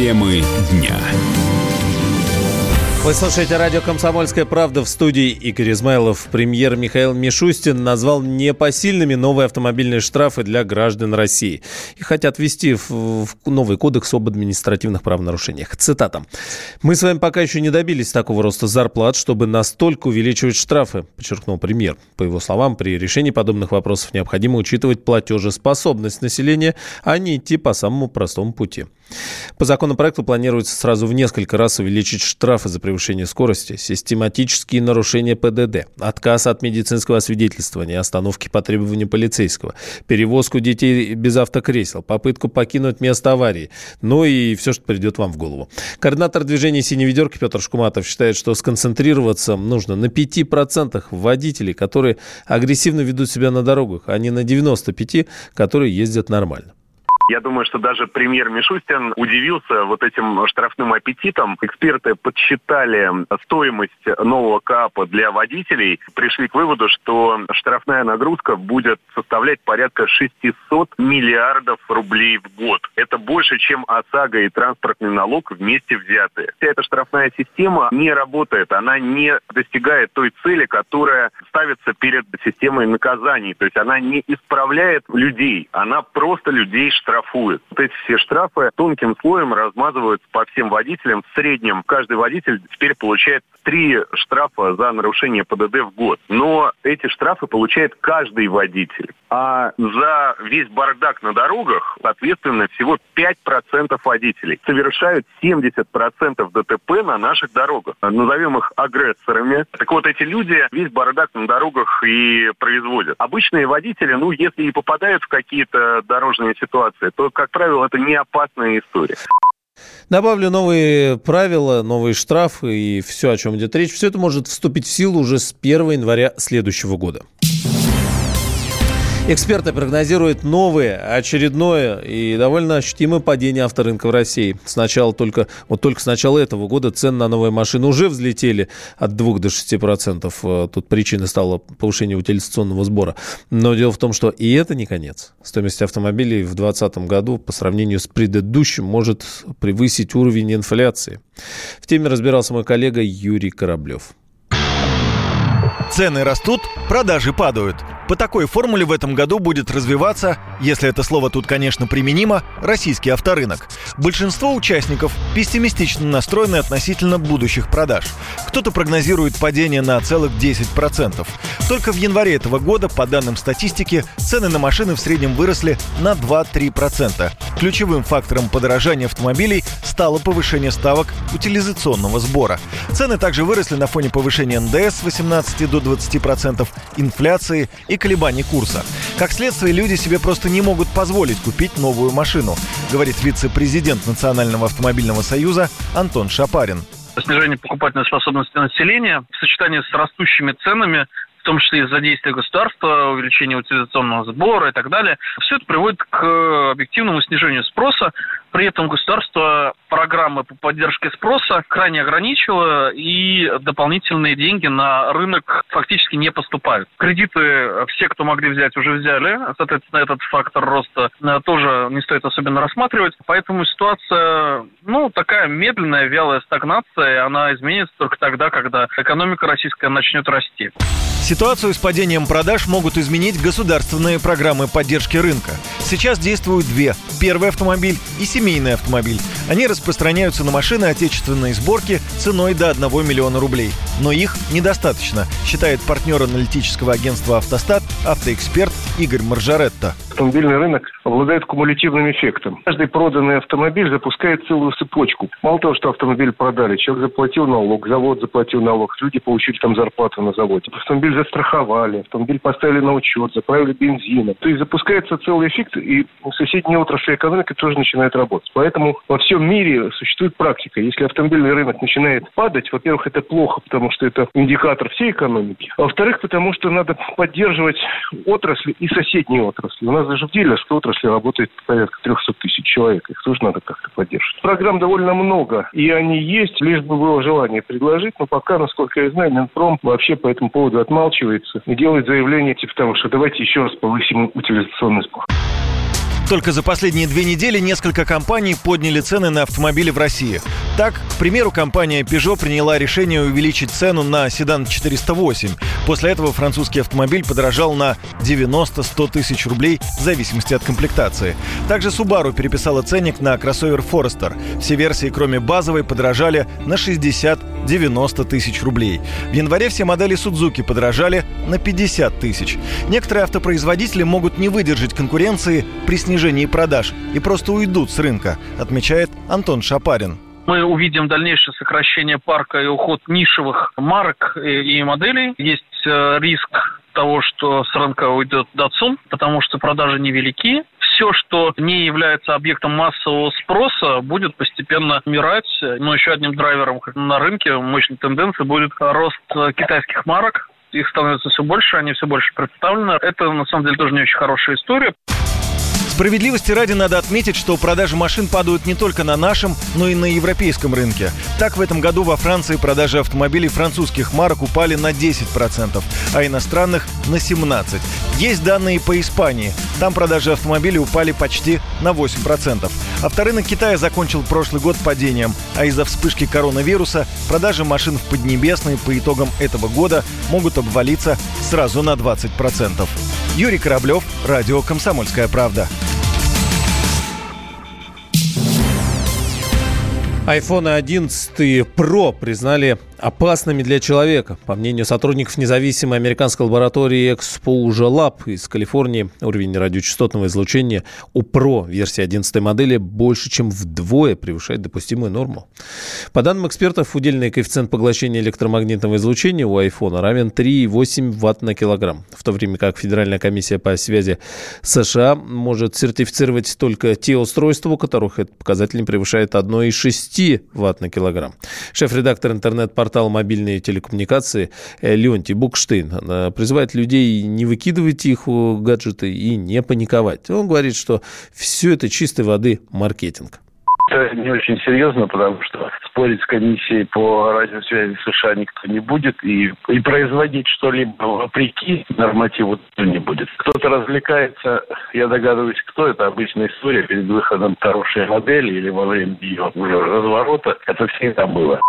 Темы дня. Вы слушаете радио «Комсомольская правда» в студии Игорь Измайлов. Премьер Михаил Мишустин назвал непосильными новые автомобильные штрафы для граждан России. И хотят ввести в, новый кодекс об административных правонарушениях. Цитата. «Мы с вами пока еще не добились такого роста зарплат, чтобы настолько увеличивать штрафы», подчеркнул премьер. По его словам, при решении подобных вопросов необходимо учитывать платежеспособность населения, а не идти по самому простому пути. По законопроекту планируется сразу в несколько раз увеличить штрафы за превышение скорости, систематические нарушения ПДД, отказ от медицинского освидетельствования, остановки по требованию полицейского, перевозку детей без автокресел, попытку покинуть место аварии, ну и все, что придет вам в голову. Координатор движения «Синей ведерки» Петр Шкуматов считает, что сконцентрироваться нужно на 5% водителей, которые агрессивно ведут себя на дорогах, а не на 95%, которые ездят нормально. Я думаю, что даже премьер Мишустин удивился вот этим штрафным аппетитом. Эксперты подсчитали стоимость нового КАПа для водителей, пришли к выводу, что штрафная нагрузка будет составлять порядка 600 миллиардов рублей в год. Это больше, чем ОСАГО и транспортный налог вместе взятые. Вся эта штрафная система не работает, она не достигает той цели, которая ставится перед системой наказаний. То есть она не исправляет людей, она просто людей штрафует штрафует. Вот эти все штрафы тонким слоем размазываются по всем водителям. В среднем каждый водитель теперь получает три штрафа за нарушение ПДД в год. Но эти штрафы получает каждый водитель. А за весь бардак на дорогах, соответственно, всего 5% водителей совершают 70% ДТП на наших дорогах. Назовем их агрессорами. Так вот, эти люди весь бардак на дорогах и производят. Обычные водители, ну, если и попадают в какие-то дорожные ситуации, то, как правило, это не опасная история. Добавлю новые правила, новые штрафы и все, о чем идет речь. Все это может вступить в силу уже с 1 января следующего года. Эксперты прогнозируют новое, очередное и довольно ощутимое падение авторынка в России. Сначала только, вот только с начала этого года цены на новые машины уже взлетели от 2 до 6 процентов. Э, тут причиной стало повышение утилизационного сбора. Но дело в том, что и это не конец. Стоимость автомобилей в 2020 году по сравнению с предыдущим может превысить уровень инфляции. В теме разбирался мой коллега Юрий Кораблев. Цены растут, продажи падают – по такой формуле в этом году будет развиваться, если это слово тут, конечно, применимо, российский авторынок. Большинство участников пессимистично настроены относительно будущих продаж. Кто-то прогнозирует падение на целых 10%. Только в январе этого года, по данным статистики, цены на машины в среднем выросли на 2-3%. Ключевым фактором подорожания автомобилей стало повышение ставок утилизационного сбора. Цены также выросли на фоне повышения НДС с 18 до 20%, инфляции и колебаний курса. Как следствие, люди себе просто не могут позволить купить новую машину, говорит вице-президент Национального автомобильного союза Антон Шапарин снижение покупательной способности населения в сочетании с растущими ценами в том числе из-за действия государства, увеличения утилизационного сбора и так далее. Все это приводит к объективному снижению спроса. При этом государство программы по поддержке спроса крайне ограничило, и дополнительные деньги на рынок фактически не поступают. Кредиты все, кто могли взять, уже взяли. Соответственно, этот фактор роста э, тоже не стоит особенно рассматривать. Поэтому ситуация, ну, такая медленная, вялая стагнация, она изменится только тогда, когда экономика российская начнет расти. Ситуацию с падением продаж могут изменить государственные программы поддержки рынка. Сейчас действуют две. Первый автомобиль и семейный автомобиль. Они распространяются на машины отечественной сборки ценой до 1 миллиона рублей. Но их недостаточно, считает партнер аналитического агентства «Автостат» автоэксперт Игорь Маржаретто автомобильный рынок обладает кумулятивным эффектом. Каждый проданный автомобиль запускает целую цепочку. Мало того, что автомобиль продали, человек заплатил налог, завод заплатил налог, люди получили там зарплату на заводе. Автомобиль застраховали, автомобиль поставили на учет, заправили бензином. То есть запускается целый эффект, и соседние отрасли экономики тоже начинают работать. Поэтому во всем мире существует практика. Если автомобильный рынок начинает падать, во-первых, это плохо, потому что это индикатор всей экономики. А во-вторых, потому что надо поддерживать отрасли и соседние отрасли. У нас сразу же в дилерской отрасли работает порядка 300 тысяч человек. Их тоже надо как-то поддерживать. Программ довольно много, и они есть, лишь бы было желание предложить, но пока, насколько я знаю, Минпром вообще по этому поводу отмалчивается и делает заявление типа того, что давайте еще раз повысим утилизационный сбор. Только за последние две недели несколько компаний подняли цены на автомобили в России. Так, к примеру, компания Peugeot приняла решение увеличить цену на седан 408. После этого французский автомобиль подорожал на 90-100 тысяч рублей в зависимости от комплектации. Также Subaru переписала ценник на кроссовер Forester. Все версии, кроме базовой, подорожали на 60-90 тысяч рублей. В январе все модели Suzuki подорожали на 50 тысяч. Некоторые автопроизводители могут не выдержать конкуренции при снижении снижении продаж и просто уйдут с рынка, отмечает Антон Шапарин. Мы увидим дальнейшее сокращение парка и уход нишевых марок и моделей. Есть э, риск того, что с рынка уйдет Datsun, потому что продажи невелики. Все, что не является объектом массового спроса, будет постепенно умирать. Но еще одним драйвером на рынке мощной тенденции будет рост э, китайских марок. Их становится все больше, они все больше представлены. Это, на самом деле, тоже не очень хорошая история. Справедливости ради надо отметить, что продажи машин падают не только на нашем, но и на европейском рынке. Так, в этом году во Франции продажи автомобилей французских марок упали на 10%, а иностранных – на 17%. Есть данные по Испании. Там продажи автомобилей упали почти на 8%. Авторынок Китая закончил прошлый год падением, а из-за вспышки коронавируса продажи машин в Поднебесной по итогам этого года могут обвалиться сразу на 20%. Юрий Кораблев, Радио «Комсомольская правда». iPhone 11 Pro признали опасными для человека. По мнению сотрудников независимой американской лаборатории Exposure Lab из Калифорнии, уровень радиочастотного излучения у Pro версии 11 модели больше, чем вдвое превышает допустимую норму. По данным экспертов, удельный коэффициент поглощения электромагнитного излучения у iPhone равен 3,8 Вт на килограмм, в то время как Федеральная комиссия по связи США может сертифицировать только те устройства, у которых этот показатель не превышает 1,6 Вт на килограмм. Шеф-редактор интернет-портала портал мобильные телекоммуникации э, Леонтий Букштейн призывает людей не выкидывать их гаджеты и не паниковать. Он говорит, что все это чистой воды маркетинг. Это не очень серьезно, потому что спорить с комиссией по радиосвязи США никто не будет, и, и производить что-либо вопреки нормативу никто не будет. Кто-то развлекается, я догадываюсь, кто это, обычная история перед выходом хорошей модели или во время ее разворота. Это всегда было.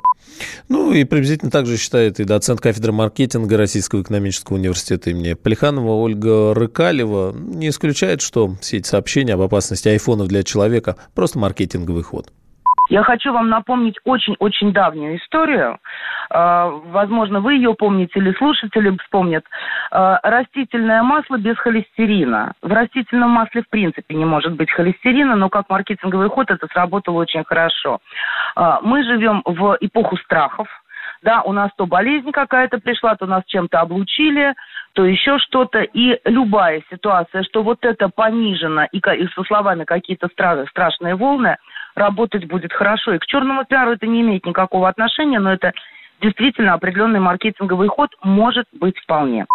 Ну и приблизительно так же считает и доцент кафедры маркетинга Российского экономического университета имени Плеханова Ольга Рыкалева. Не исключает, что все эти сообщения об опасности айфонов для человека – просто маркетинговый ход. Я хочу вам напомнить очень-очень давнюю историю. А, возможно, вы ее помните или слушатели вспомнят. А, растительное масло без холестерина. В растительном масле в принципе не может быть холестерина, но как маркетинговый ход это сработало очень хорошо. А, мы живем в эпоху страхов. Да, у нас то болезнь какая-то пришла, то нас чем-то облучили, то еще что-то. И любая ситуация, что вот это понижено, и, и со словами какие-то страшные волны – работать будет хорошо. И к черному пиару это не имеет никакого отношения, но это действительно определенный маркетинговый ход может быть вполне.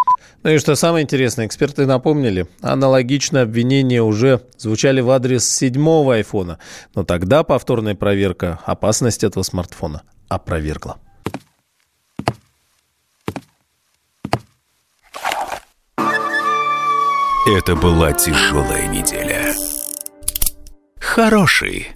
Ну и что самое интересное, эксперты напомнили, аналогичные обвинения уже звучали в адрес седьмого айфона, но тогда повторная проверка опасность этого смартфона опровергла. Это была тяжелая неделя. Хороший.